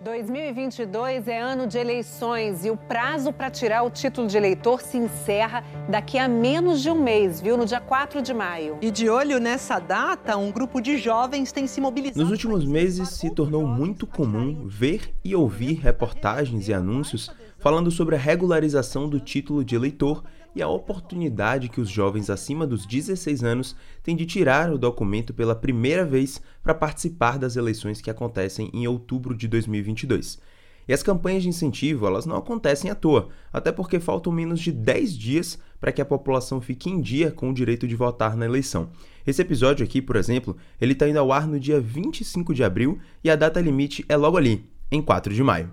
2022 é ano de eleições e o prazo para tirar o título de eleitor se encerra daqui a menos de um mês, viu? No dia 4 de maio. E de olho nessa data, um grupo de jovens tem se mobilizado. Nos últimos meses, se tornou muito comum ver e ouvir reportagens e anúncios falando sobre a regularização do título de eleitor e a oportunidade que os jovens acima dos 16 anos têm de tirar o documento pela primeira vez para participar das eleições que acontecem em outubro de 2022. E as campanhas de incentivo, elas não acontecem à toa, até porque faltam menos de 10 dias para que a população fique em dia com o direito de votar na eleição. Esse episódio aqui, por exemplo, ele está indo ao ar no dia 25 de abril e a data limite é logo ali, em 4 de maio.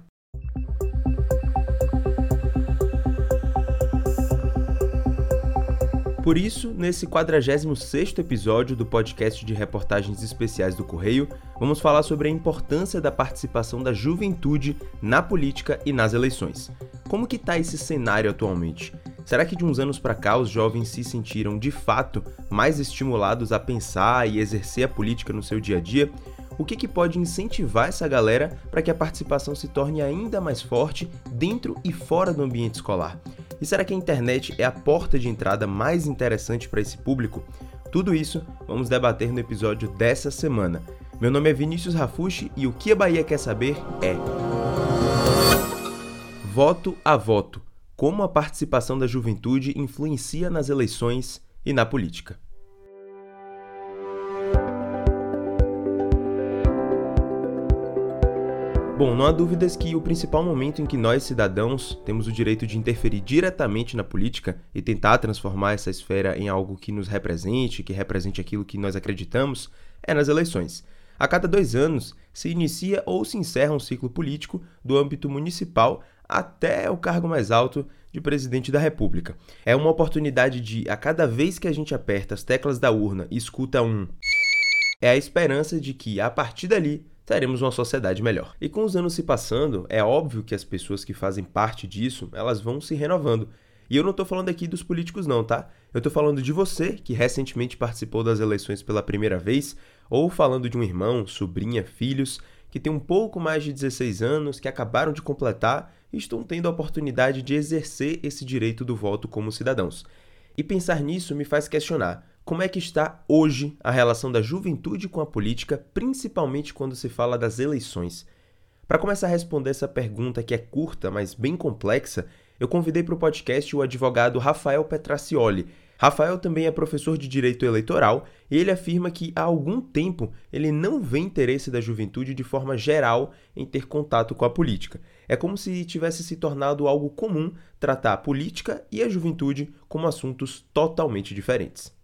Por isso, nesse 46º episódio do podcast de reportagens especiais do Correio, vamos falar sobre a importância da participação da juventude na política e nas eleições. Como que está esse cenário atualmente? Será que de uns anos para cá os jovens se sentiram de fato mais estimulados a pensar e exercer a política no seu dia a dia? O que, que pode incentivar essa galera para que a participação se torne ainda mais forte dentro e fora do ambiente escolar? E será que a internet é a porta de entrada mais interessante para esse público? Tudo isso vamos debater no episódio dessa semana. Meu nome é Vinícius Rafushi e o que a Bahia quer saber é Voto a voto. Como a participação da juventude influencia nas eleições e na política. Bom, não há dúvidas que o principal momento em que nós, cidadãos, temos o direito de interferir diretamente na política e tentar transformar essa esfera em algo que nos represente, que represente aquilo que nós acreditamos, é nas eleições. A cada dois anos se inicia ou se encerra um ciclo político do âmbito municipal até o cargo mais alto de presidente da República. É uma oportunidade de, a cada vez que a gente aperta as teclas da urna e escuta um. É a esperança de que, a partir dali, teremos uma sociedade melhor. E com os anos se passando, é óbvio que as pessoas que fazem parte disso, elas vão se renovando. E eu não estou falando aqui dos políticos não, tá? Eu estou falando de você que recentemente participou das eleições pela primeira vez, ou falando de um irmão, sobrinha, filhos que tem um pouco mais de 16 anos, que acabaram de completar e estão tendo a oportunidade de exercer esse direito do voto como cidadãos. E pensar nisso me faz questionar: como é que está hoje a relação da juventude com a política, principalmente quando se fala das eleições? Para começar a responder essa pergunta que é curta, mas bem complexa, eu convidei para o podcast o advogado Rafael Petracioli. Rafael também é professor de direito eleitoral e ele afirma que há algum tempo ele não vê interesse da juventude de forma geral em ter contato com a política. É como se tivesse se tornado algo comum tratar a política e a juventude como assuntos totalmente diferentes.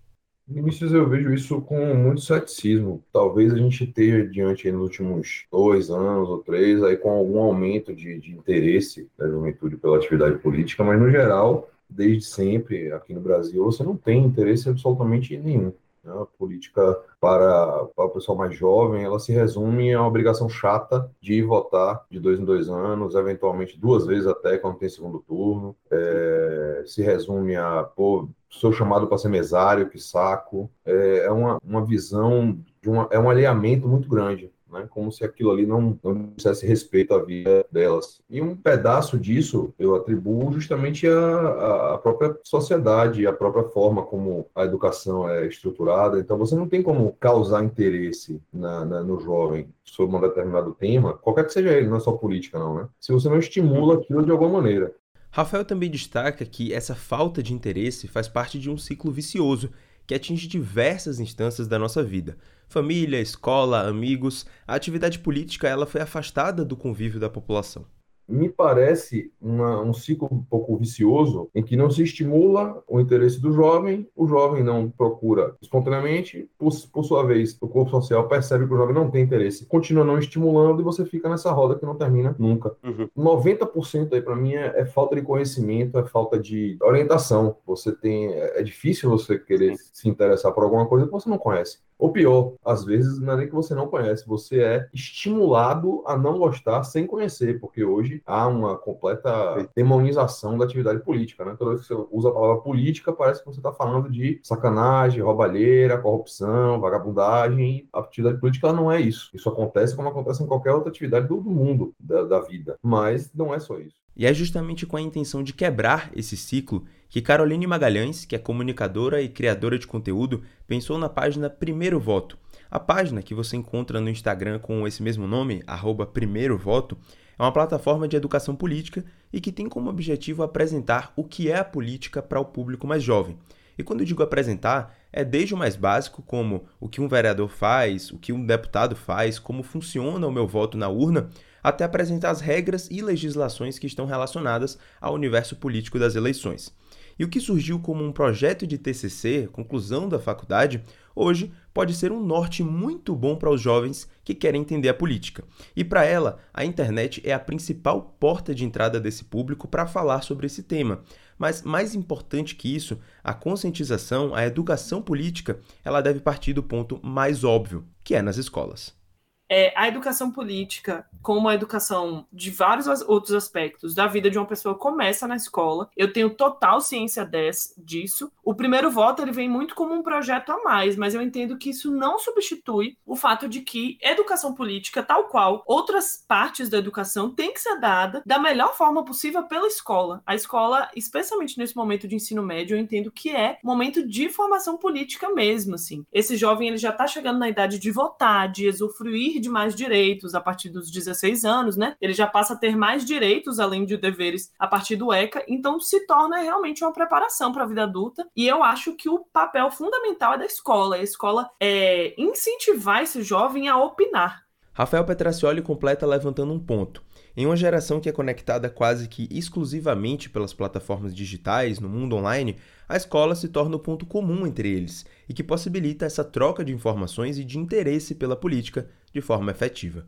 Vinícius, eu vejo isso com muito ceticismo. Talvez a gente esteja diante nos últimos dois anos ou três, aí com algum aumento de, de interesse da juventude pela atividade política, mas no geral, desde sempre, aqui no Brasil, você não tem interesse absolutamente nenhum. Né? A política para, para o pessoal mais jovem, ela se resume a uma obrigação chata de ir votar de dois em dois anos, eventualmente duas vezes até quando tem segundo turno. É, se resume a, pô, sou chamado para ser mesário, que saco. É, é uma, uma visão, uma, é um alinhamento muito grande né? como se aquilo ali não, não dissesse respeito à vida delas. E um pedaço disso eu atribuo justamente à, à própria sociedade, à própria forma como a educação é estruturada. Então, você não tem como causar interesse na, na, no jovem sobre um determinado tema, qualquer que seja ele, não é só política, não, né? Se você não estimula aquilo de alguma maneira. Rafael também destaca que essa falta de interesse faz parte de um ciclo vicioso que atinge diversas instâncias da nossa vida. Família, escola, amigos, a atividade política ela foi afastada do convívio da população me parece uma, um ciclo um pouco vicioso em que não se estimula o interesse do jovem, o jovem não procura espontaneamente, por, por sua vez, o corpo social percebe que o jovem não tem interesse, continua não estimulando e você fica nessa roda que não termina nunca. Uhum. 90% aí para mim é, é, falta de conhecimento, é falta de orientação. Você tem é, é difícil você querer Sim. se interessar por alguma coisa que você não conhece. Ou pior, às vezes não é nem que você não conhece, você é estimulado a não gostar sem conhecer, porque hoje há uma completa demonização da atividade política, né? Toda vez que você usa a palavra política, parece que você está falando de sacanagem, roubalheira, corrupção, vagabundagem. A atividade política não é isso. Isso acontece como acontece em qualquer outra atividade do mundo, da, da vida. Mas não é só isso. E é justamente com a intenção de quebrar esse ciclo que Caroline Magalhães, que é comunicadora e criadora de conteúdo, pensou na página Primeiro Voto. A página que você encontra no Instagram com esse mesmo nome, arroba Primeiro Voto, é uma plataforma de educação política e que tem como objetivo apresentar o que é a política para o público mais jovem. E quando eu digo apresentar, é desde o mais básico, como o que um vereador faz, o que um deputado faz, como funciona o meu voto na urna, até apresentar as regras e legislações que estão relacionadas ao universo político das eleições. E o que surgiu como um projeto de TCC, conclusão da faculdade, hoje pode ser um norte muito bom para os jovens que querem entender a política. E para ela, a internet é a principal porta de entrada desse público para falar sobre esse tema. Mas mais importante que isso, a conscientização, a educação política, ela deve partir do ponto mais óbvio, que é nas escolas é, a educação política, como a educação de vários outros aspectos da vida de uma pessoa, começa na escola. Eu tenho total ciência desse, disso. O primeiro voto ele vem muito como um projeto a mais, mas eu entendo que isso não substitui o fato de que educação política, tal qual outras partes da educação, tem que ser dada da melhor forma possível pela escola. A escola, especialmente nesse momento de ensino médio, eu entendo que é momento de formação política mesmo, assim. Esse jovem ele já está chegando na idade de votar, de usufruir de mais direitos a partir dos 16 anos, né? Ele já passa a ter mais direitos além de deveres a partir do ECA, então se torna realmente uma preparação para a vida adulta. E eu acho que o papel fundamental é da escola. A escola é incentivar esse jovem a opinar. Rafael Petracioli completa levantando um ponto. Em uma geração que é conectada quase que exclusivamente pelas plataformas digitais no mundo online, a escola se torna o ponto comum entre eles e que possibilita essa troca de informações e de interesse pela política de forma efetiva.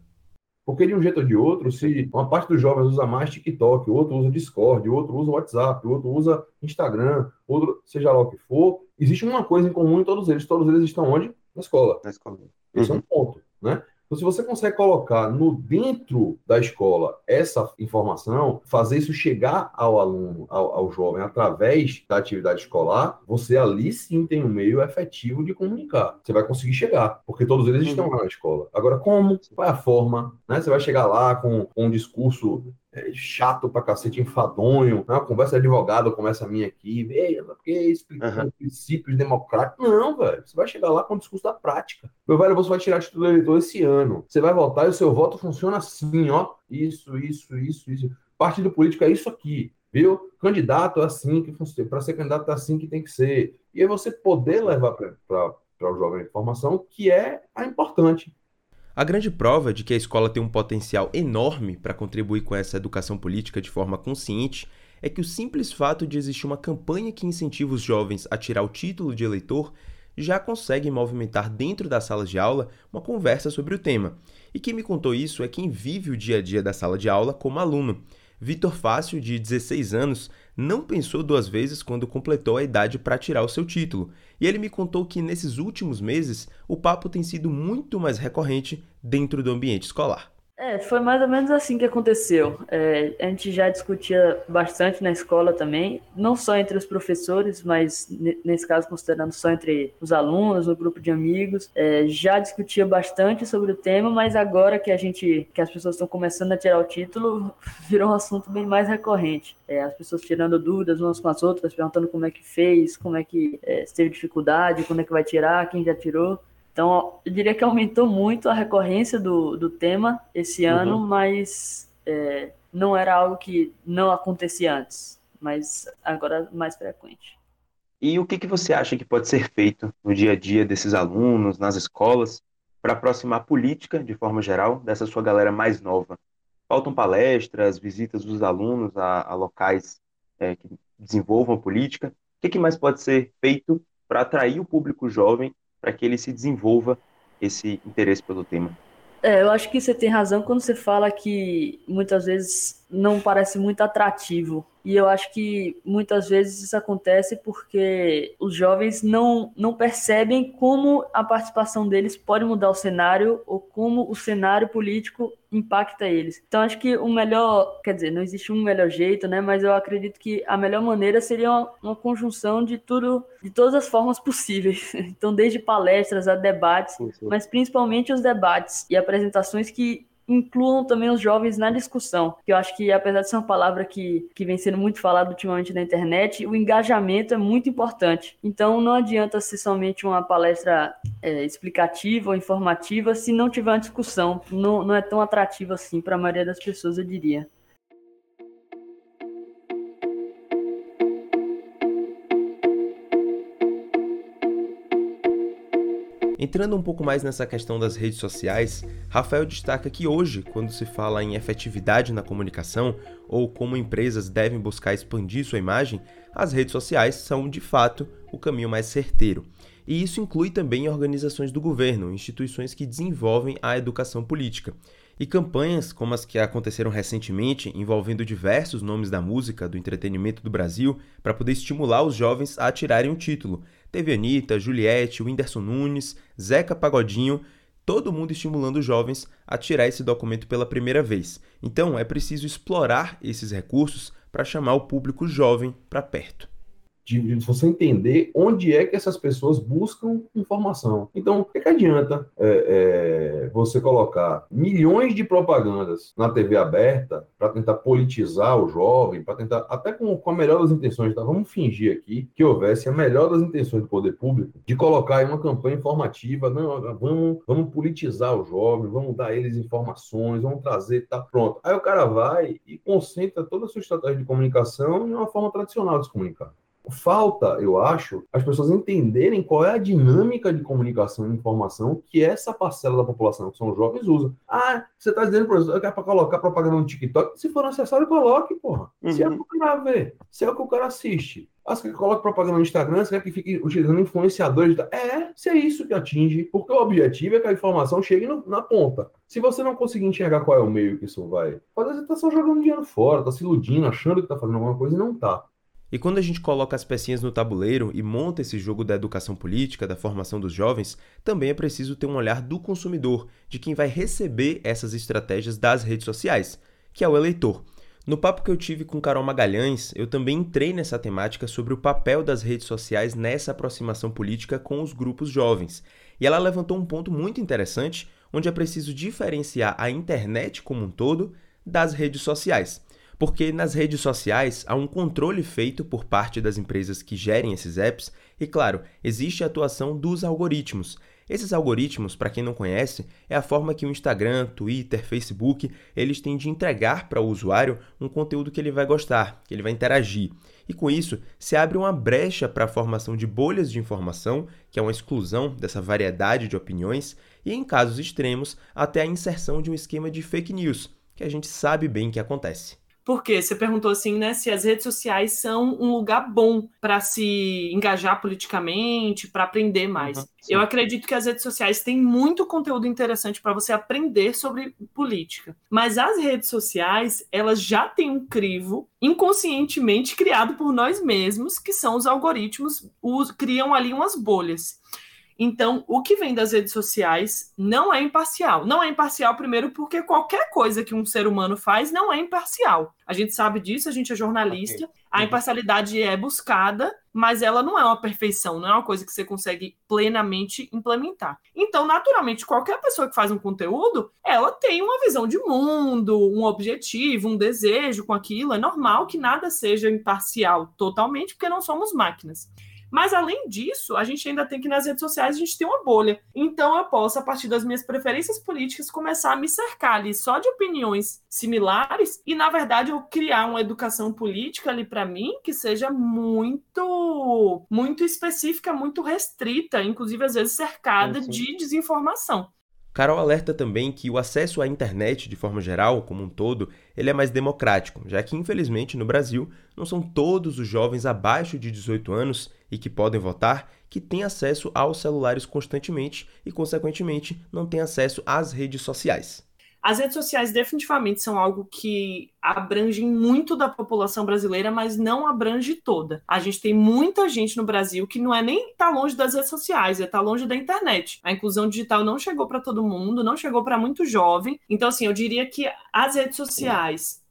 Porque de um jeito ou de outro, se uma parte dos jovens usa mais TikTok, o outro usa Discord, o outro usa WhatsApp, o outro usa Instagram, outro, seja lá o que for, existe uma coisa em comum em todos eles. Todos eles estão onde? Na escola. Na escola. Esse uhum. é um uhum. ponto, né? Então, se você consegue colocar no dentro da escola essa informação, fazer isso chegar ao aluno, ao, ao jovem, através da atividade escolar, você ali sim tem um meio efetivo de comunicar. Você vai conseguir chegar, porque todos eles estão lá na escola. Agora, como? Qual é a forma? Né? Você vai chegar lá com, com um discurso é, chato pra cacete, enfadonho, né? conversa de advogado começa a minha aqui, veja, porque explicando uhum. princípios democráticos. Não, velho, você vai chegar lá com o discurso da prática. Meu velho, você vai tirar título de eleitor esse ano. Você vai votar e o seu voto funciona assim, ó. Isso, isso, isso, isso. Partido político é isso aqui, viu? Candidato é assim que funciona. Para ser candidato é assim que tem que ser. E aí você poder levar para o jovem a informação que é a importante. A grande prova de que a escola tem um potencial enorme para contribuir com essa educação política de forma consciente é que o simples fato de existir uma campanha que incentiva os jovens a tirar o título de eleitor já consegue movimentar dentro das salas de aula uma conversa sobre o tema. E quem me contou isso é quem vive o dia a dia da sala de aula como aluno. Vitor Fácil, de 16 anos, não pensou duas vezes quando completou a idade para tirar o seu título, e ele me contou que nesses últimos meses o papo tem sido muito mais recorrente dentro do ambiente escolar. É, foi mais ou menos assim que aconteceu. É, a gente já discutia bastante na escola também, não só entre os professores, mas nesse caso considerando só entre os alunos, o grupo de amigos, é, já discutia bastante sobre o tema, mas agora que a gente, que as pessoas estão começando a tirar o título, virou um assunto bem mais recorrente. É, as pessoas tirando dúvidas umas com as outras, perguntando como é que fez, como é que é, teve dificuldade, quando é que vai tirar, quem já tirou. Então, eu diria que aumentou muito a recorrência do, do tema esse uhum. ano, mas é, não era algo que não acontecia antes, mas agora mais frequente. E o que, que você acha que pode ser feito no dia a dia desses alunos, nas escolas, para aproximar a política, de forma geral, dessa sua galera mais nova? Faltam palestras, visitas dos alunos a, a locais é, que desenvolvam política? O que, que mais pode ser feito para atrair o público jovem para que ele se desenvolva esse interesse pelo tema. É, eu acho que você tem razão quando você fala que muitas vezes não parece muito atrativo. E eu acho que muitas vezes isso acontece porque os jovens não, não percebem como a participação deles pode mudar o cenário ou como o cenário político impacta eles. Então acho que o melhor, quer dizer, não existe um melhor jeito, né? Mas eu acredito que a melhor maneira seria uma, uma conjunção de tudo, de todas as formas possíveis. Então desde palestras a debates, sim, sim. mas principalmente os debates e apresentações que incluam também os jovens na discussão. Eu acho que, apesar de ser uma palavra que, que vem sendo muito falada ultimamente na internet, o engajamento é muito importante. Então, não adianta ser somente uma palestra é, explicativa ou informativa se não tiver uma discussão. Não, não é tão atrativa assim para a maioria das pessoas, eu diria. Entrando um pouco mais nessa questão das redes sociais, Rafael destaca que hoje, quando se fala em efetividade na comunicação ou como empresas devem buscar expandir sua imagem, as redes sociais são de fato o caminho mais certeiro. E isso inclui também organizações do governo, instituições que desenvolvem a educação política. E campanhas como as que aconteceram recentemente, envolvendo diversos nomes da música, do entretenimento do Brasil, para poder estimular os jovens a tirarem o título, Teve Anitta, Juliette, Whindersson Nunes, Zeca Pagodinho, todo mundo estimulando os jovens a tirar esse documento pela primeira vez. Então é preciso explorar esses recursos para chamar o público jovem para perto de, de, você entender onde é que essas pessoas buscam informação. Então, o que, que adianta é, é, você colocar milhões de propagandas na TV aberta para tentar politizar o jovem, para tentar, até com, com, a melhor das intenções, tá? vamos fingir aqui que houvesse a melhor das intenções do poder público de colocar aí uma campanha informativa, não, vamos, vamos politizar o jovem, vamos dar eles informações, vamos trazer, tá pronto. Aí o cara vai e concentra toda a sua estratégia de comunicação em uma forma tradicional de se comunicar. Falta, eu acho, as pessoas entenderem qual é a dinâmica de comunicação e informação que essa parcela da população, que são os jovens, usa. Ah, você está dizendo, professor, que é para colocar propaganda no TikTok? Se for necessário, coloque, porra. Uhum. Se é o que o cara vê, se é o que o cara assiste. Ah, você quer que coloque propaganda no Instagram, você quer que fique utilizando influenciadores? É, se é isso que atinge, porque o objetivo é que a informação chegue no, na ponta. Se você não conseguir enxergar qual é o meio que isso vai, vezes você está só jogando dinheiro fora, está se iludindo, achando que está fazendo alguma coisa e não está. E quando a gente coloca as pecinhas no tabuleiro e monta esse jogo da educação política, da formação dos jovens, também é preciso ter um olhar do consumidor, de quem vai receber essas estratégias das redes sociais, que é o eleitor. No papo que eu tive com Carol Magalhães, eu também entrei nessa temática sobre o papel das redes sociais nessa aproximação política com os grupos jovens. E ela levantou um ponto muito interessante, onde é preciso diferenciar a internet como um todo das redes sociais porque nas redes sociais há um controle feito por parte das empresas que gerem esses apps e, claro, existe a atuação dos algoritmos. Esses algoritmos, para quem não conhece, é a forma que o Instagram, Twitter, Facebook, eles têm de entregar para o usuário um conteúdo que ele vai gostar, que ele vai interagir. E com isso, se abre uma brecha para a formação de bolhas de informação, que é uma exclusão dessa variedade de opiniões, e em casos extremos, até a inserção de um esquema de fake news, que a gente sabe bem que acontece. Porque você perguntou assim, né, se as redes sociais são um lugar bom para se engajar politicamente, para aprender mais. Uhum, Eu acredito que as redes sociais têm muito conteúdo interessante para você aprender sobre política. Mas as redes sociais, elas já têm um crivo inconscientemente criado por nós mesmos, que são os algoritmos, os, criam ali umas bolhas. Então, o que vem das redes sociais não é imparcial. Não é imparcial, primeiro, porque qualquer coisa que um ser humano faz não é imparcial. A gente sabe disso, a gente é jornalista. Okay. A uhum. imparcialidade é buscada, mas ela não é uma perfeição, não é uma coisa que você consegue plenamente implementar. Então, naturalmente, qualquer pessoa que faz um conteúdo, ela tem uma visão de mundo, um objetivo, um desejo com aquilo. É normal que nada seja imparcial totalmente, porque não somos máquinas. Mas além disso, a gente ainda tem que nas redes sociais a gente tem uma bolha. Então eu posso, a partir das minhas preferências políticas, começar a me cercar ali só de opiniões similares e, na verdade, eu criar uma educação política ali para mim que seja muito, muito específica, muito restrita, inclusive às vezes cercada de desinformação. Carol alerta também que o acesso à internet, de forma geral, como um todo, ele é mais democrático, já que, infelizmente, no Brasil, não são todos os jovens abaixo de 18 anos e que podem votar que têm acesso aos celulares constantemente e, consequentemente, não têm acesso às redes sociais. As redes sociais definitivamente são algo que abrangem muito da população brasileira, mas não abrange toda. A gente tem muita gente no Brasil que não é nem tá longe das redes sociais, é tá longe da internet. A inclusão digital não chegou para todo mundo, não chegou para muito jovem. Então, assim, eu diria que as redes sociais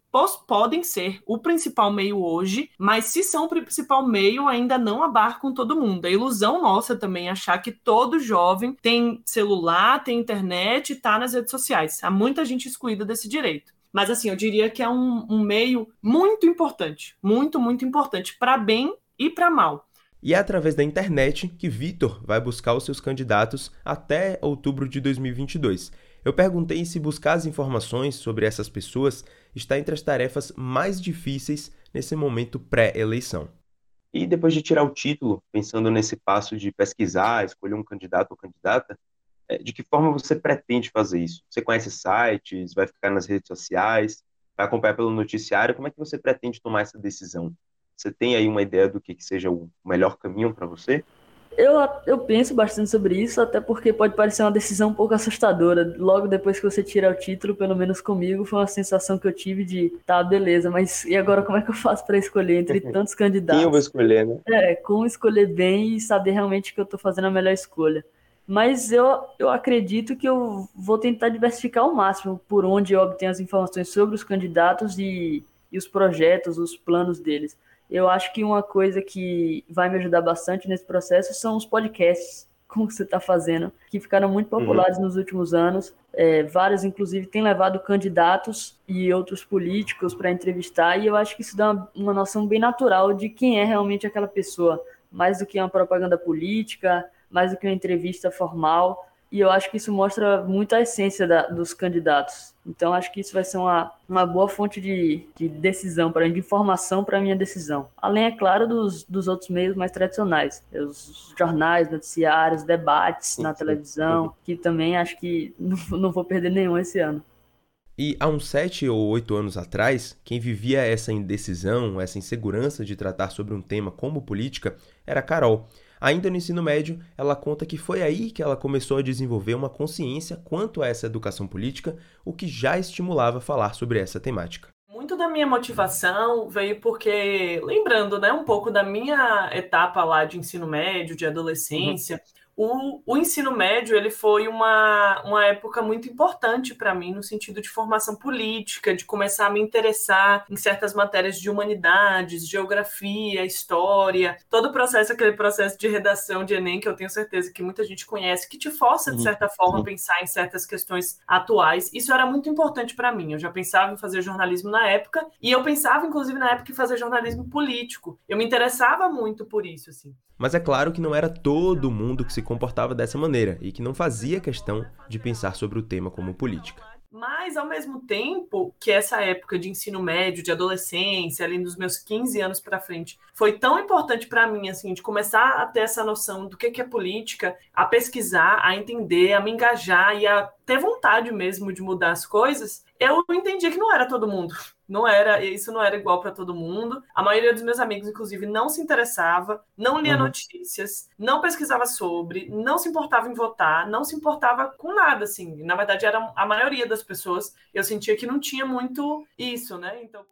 podem ser o principal meio hoje, mas se são o principal meio, ainda não abarcam todo mundo. É ilusão nossa também achar que todo jovem tem celular, tem internet e está nas redes sociais. Há muita gente excluída desse direito. Mas assim, eu diria que é um, um meio muito importante, muito, muito importante, para bem e para mal. E é através da internet que Vitor vai buscar os seus candidatos até outubro de 2022. Eu perguntei se buscar as informações sobre essas pessoas está entre as tarefas mais difíceis nesse momento pré-eleição. E depois de tirar o título, pensando nesse passo de pesquisar, escolher um candidato ou candidata, é, de que forma você pretende fazer isso? Você conhece sites, vai ficar nas redes sociais, vai acompanhar pelo noticiário? Como é que você pretende tomar essa decisão? Você tem aí uma ideia do que, que seja o melhor caminho para você? Eu, eu penso bastante sobre isso, até porque pode parecer uma decisão um pouco assustadora. Logo depois que você tira o título, pelo menos comigo, foi uma sensação que eu tive de, tá, beleza, mas e agora como é que eu faço para escolher entre tantos candidatos? Quem eu vou escolher, né? É, como escolher bem e saber realmente que eu tô fazendo a melhor escolha. Mas eu, eu acredito que eu vou tentar diversificar ao máximo por onde eu obtenho as informações sobre os candidatos e, e os projetos, os planos deles eu acho que uma coisa que vai me ajudar bastante nesse processo são os podcasts, como você está fazendo, que ficaram muito uhum. populares uhum. nos últimos anos. É, vários, inclusive, têm levado candidatos e outros políticos para entrevistar, e eu acho que isso dá uma, uma noção bem natural de quem é realmente aquela pessoa, mais do que uma propaganda política, mais do que uma entrevista formal e eu acho que isso mostra muito a essência da, dos candidatos. Então, acho que isso vai ser uma, uma boa fonte de, de decisão, para de informação para a minha decisão. Além, é claro, dos, dos outros meios mais tradicionais, os jornais, noticiários, debates na televisão, que também acho que não, não vou perder nenhum esse ano. E há uns sete ou oito anos atrás, quem vivia essa indecisão, essa insegurança de tratar sobre um tema como política era Carol. Ainda no ensino médio, ela conta que foi aí que ela começou a desenvolver uma consciência quanto a essa educação política, o que já estimulava falar sobre essa temática. Muito da minha motivação veio porque, lembrando, né, um pouco da minha etapa lá de ensino médio, de adolescência, uhum o, o, ensino médio ele foi uma, uma época muito importante para mim no sentido de formação política, de começar a me interessar em certas matérias de humanidades, geografia, história, todo o processo, aquele processo de redação de Enem que eu tenho certeza que muita gente conhece, que te força de uhum. certa forma a pensar em certas questões atuais. Isso era muito importante para mim. Eu já pensava em fazer jornalismo na época e eu pensava inclusive na época em fazer jornalismo político. Eu me interessava muito por isso assim. Mas é claro que não era todo mundo que se comportava dessa maneira e que não fazia questão de pensar sobre o tema como política. Mas, ao mesmo tempo que essa época de ensino médio, de adolescência, ali dos meus 15 anos para frente, foi tão importante para mim, assim, de começar a ter essa noção do que é política, a pesquisar, a entender, a me engajar e a ter vontade mesmo de mudar as coisas, eu entendi que não era todo mundo. Não era, isso não era igual para todo mundo. A maioria dos meus amigos, inclusive, não se interessava, não lia uhum. notícias, não pesquisava sobre, não se importava em votar, não se importava com nada, assim. Na verdade, era a maioria das pessoas. Eu sentia que não tinha muito isso, né? Então.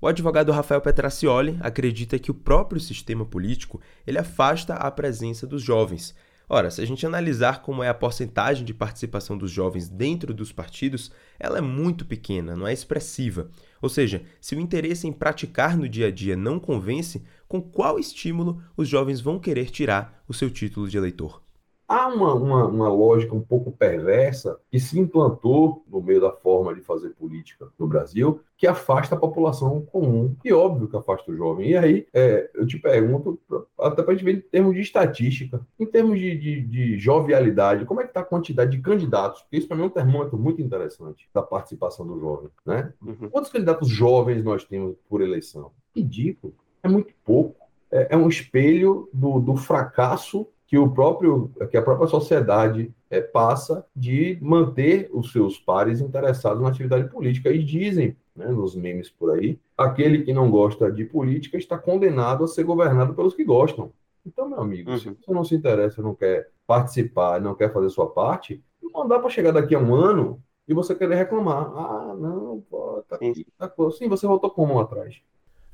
O advogado Rafael Petracioli acredita que o próprio sistema político ele afasta a presença dos jovens. Ora, se a gente analisar como é a porcentagem de participação dos jovens dentro dos partidos, ela é muito pequena, não é expressiva. Ou seja, se o interesse em praticar no dia a dia não convence, com qual estímulo os jovens vão querer tirar o seu título de eleitor? Há uma, uma, uma, lógica um pouco perversa que se implantou no meio da forma de fazer política no Brasil, que afasta a população comum, e óbvio que afasta o jovem. E aí, é, eu te pergunto, até para a gente ver em termos de estatística, em termos de, de, de jovialidade, como é que está a quantidade de candidatos? Porque isso para mim é um termômetro muito interessante da participação do jovem. Né? Uhum. Quantos candidatos jovens nós temos por eleição? Ridículo. É muito pouco. É, é um espelho do, do fracasso que o próprio que a própria sociedade é, passa de manter os seus pares interessados na atividade política. E dizem né, nos memes por aí aquele que não gosta de política está condenado a ser governado pelos que gostam. Então meu amigo uhum. se você não se interessa não quer participar não quer fazer sua parte não dá para chegar daqui a um ano e você querer reclamar. Ah não pô, tá aqui, tá sim você voltou como atrás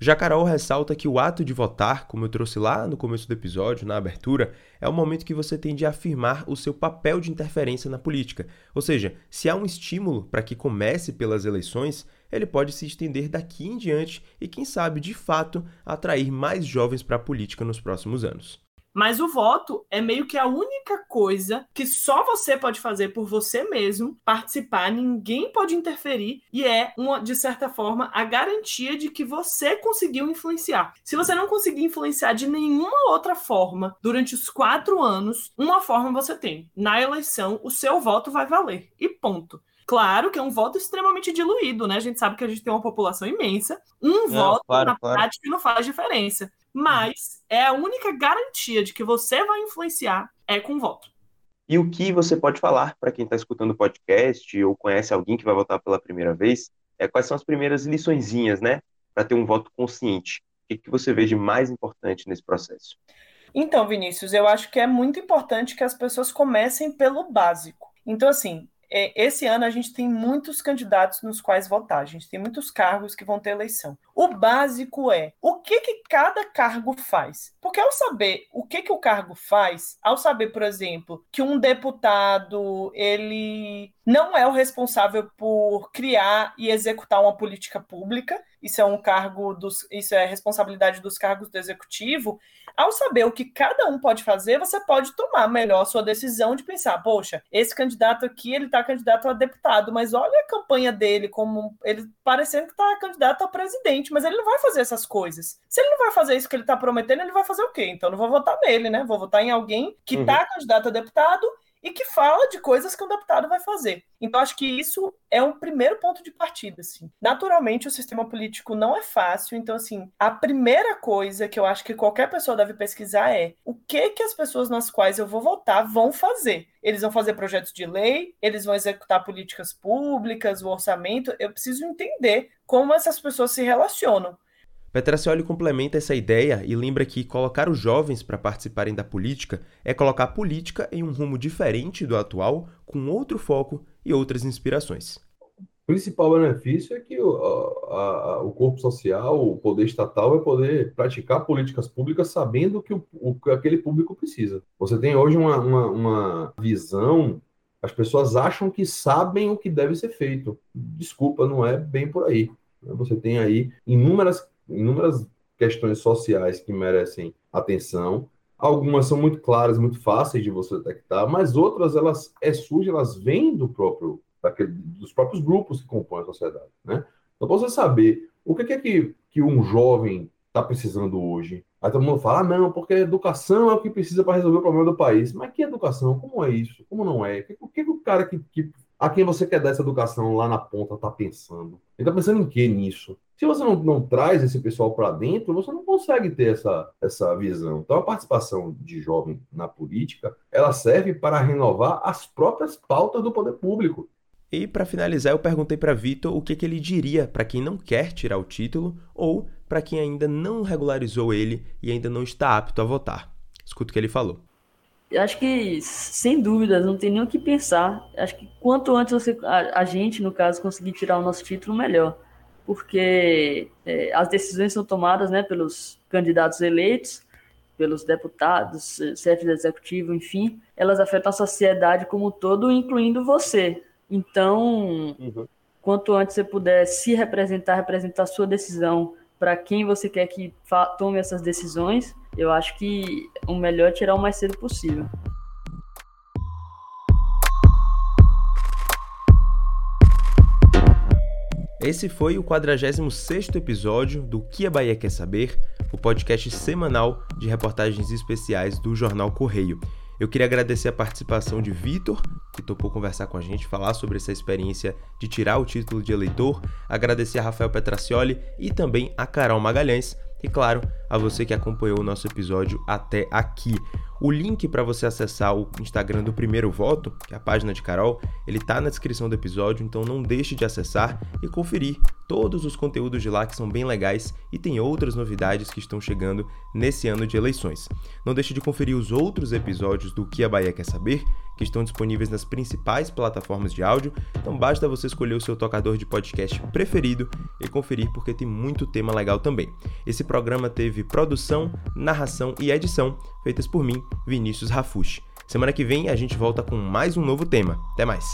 já Carol ressalta que o ato de votar, como eu trouxe lá no começo do episódio, na abertura, é o momento que você tem de afirmar o seu papel de interferência na política. Ou seja, se há um estímulo para que comece pelas eleições, ele pode se estender daqui em diante e, quem sabe, de fato, atrair mais jovens para a política nos próximos anos. Mas o voto é meio que a única coisa que só você pode fazer por você mesmo, participar, ninguém pode interferir e é, uma, de certa forma, a garantia de que você conseguiu influenciar. Se você não conseguir influenciar de nenhuma outra forma durante os quatro anos, uma forma você tem. Na eleição, o seu voto vai valer. E ponto. Claro que é um voto extremamente diluído, né? A gente sabe que a gente tem uma população imensa. Um não, voto, claro, na claro. prática, não faz diferença. Mas é a única garantia de que você vai influenciar é com voto. E o que você pode falar para quem está escutando o podcast ou conhece alguém que vai votar pela primeira vez? É, quais são as primeiras liçõezinhas, né? Para ter um voto consciente. O que, que você vê de mais importante nesse processo? Então, Vinícius, eu acho que é muito importante que as pessoas comecem pelo básico. Então, assim, esse ano a gente tem muitos candidatos nos quais votar, a gente tem muitos cargos que vão ter eleição. O básico é o que, que cada cargo faz. Porque ao saber o que, que o cargo faz, ao saber, por exemplo, que um deputado ele não é o responsável por criar e executar uma política pública, isso é um cargo dos, isso é responsabilidade dos cargos do executivo. Ao saber o que cada um pode fazer, você pode tomar melhor a sua decisão de pensar, poxa, esse candidato aqui, ele está candidato a deputado, mas olha a campanha dele como ele parecendo que está candidato a presidente, mas ele não vai fazer essas coisas. Se ele não vai fazer isso que ele está prometendo, ele vai fazer o quê? Então não vou votar nele, né? Vou votar em alguém que está uhum. candidato a deputado e que fala de coisas que um deputado vai fazer. Então, acho que isso é um primeiro ponto de partida. Assim. Naturalmente, o sistema político não é fácil, então, assim, a primeira coisa que eu acho que qualquer pessoa deve pesquisar é o que, que as pessoas nas quais eu vou votar vão fazer. Eles vão fazer projetos de lei, eles vão executar políticas públicas, o orçamento. Eu preciso entender como essas pessoas se relacionam. Petracioli complementa essa ideia e lembra que colocar os jovens para participarem da política é colocar a política em um rumo diferente do atual, com outro foco e outras inspirações. O principal benefício é que o, a, a, o corpo social, o poder estatal, vai poder praticar políticas públicas sabendo que o, que aquele público precisa. Você tem hoje uma, uma, uma visão as pessoas acham que sabem o que deve ser feito. Desculpa, não é bem por aí. Você tem aí inúmeras inúmeras questões sociais que merecem atenção. Algumas são muito claras, muito fáceis de você detectar, mas outras elas é elas vêm do próprio daquele, dos próprios grupos que compõem a sociedade, né? Então, para você saber o que é que, que um jovem está precisando hoje, aí todo mundo fala, ah, não, porque a educação é o que precisa para resolver o problema do país. Mas que educação? Como é isso? Como não é? O que, que o cara que, que a quem você quer dar essa educação lá na ponta está pensando? Ele está pensando em que nisso? Se você não, não traz esse pessoal para dentro, você não consegue ter essa, essa visão. Então, a participação de jovem na política, ela serve para renovar as próprias pautas do poder público. E para finalizar, eu perguntei para Vitor o que, que ele diria para quem não quer tirar o título ou para quem ainda não regularizou ele e ainda não está apto a votar. Escuta o que ele falou. Eu acho que, sem dúvidas, não tem nem o que pensar. Acho que quanto antes você, a, a gente, no caso, conseguir tirar o nosso título, melhor porque é, as decisões são tomadas né, pelos candidatos eleitos, pelos deputados, chefes de executivo, enfim, elas afetam a sociedade como um todo, incluindo você. Então, uhum. quanto antes você puder se representar, representar a sua decisão para quem você quer que tome essas decisões, eu acho que o melhor é tirar o mais cedo possível. Esse foi o 46º episódio do Que a Bahia Quer Saber, o podcast semanal de reportagens especiais do Jornal Correio. Eu queria agradecer a participação de Vitor, que topou conversar com a gente, falar sobre essa experiência de tirar o título de eleitor, agradecer a Rafael Petracioli e também a Carol Magalhães, e claro, a você que acompanhou o nosso episódio até aqui. O link para você acessar o Instagram do Primeiro Voto, que é a página de Carol, ele tá na descrição do episódio, então não deixe de acessar e conferir todos os conteúdos de lá que são bem legais e tem outras novidades que estão chegando nesse ano de eleições. Não deixe de conferir os outros episódios do Que a Bahia Quer Saber, que estão disponíveis nas principais plataformas de áudio, então basta você escolher o seu tocador de podcast preferido e conferir porque tem muito tema legal também. Esse programa teve produção, narração e edição feitas por mim, Vinícius Rafushi. Semana que vem a gente volta com mais um novo tema. Até mais!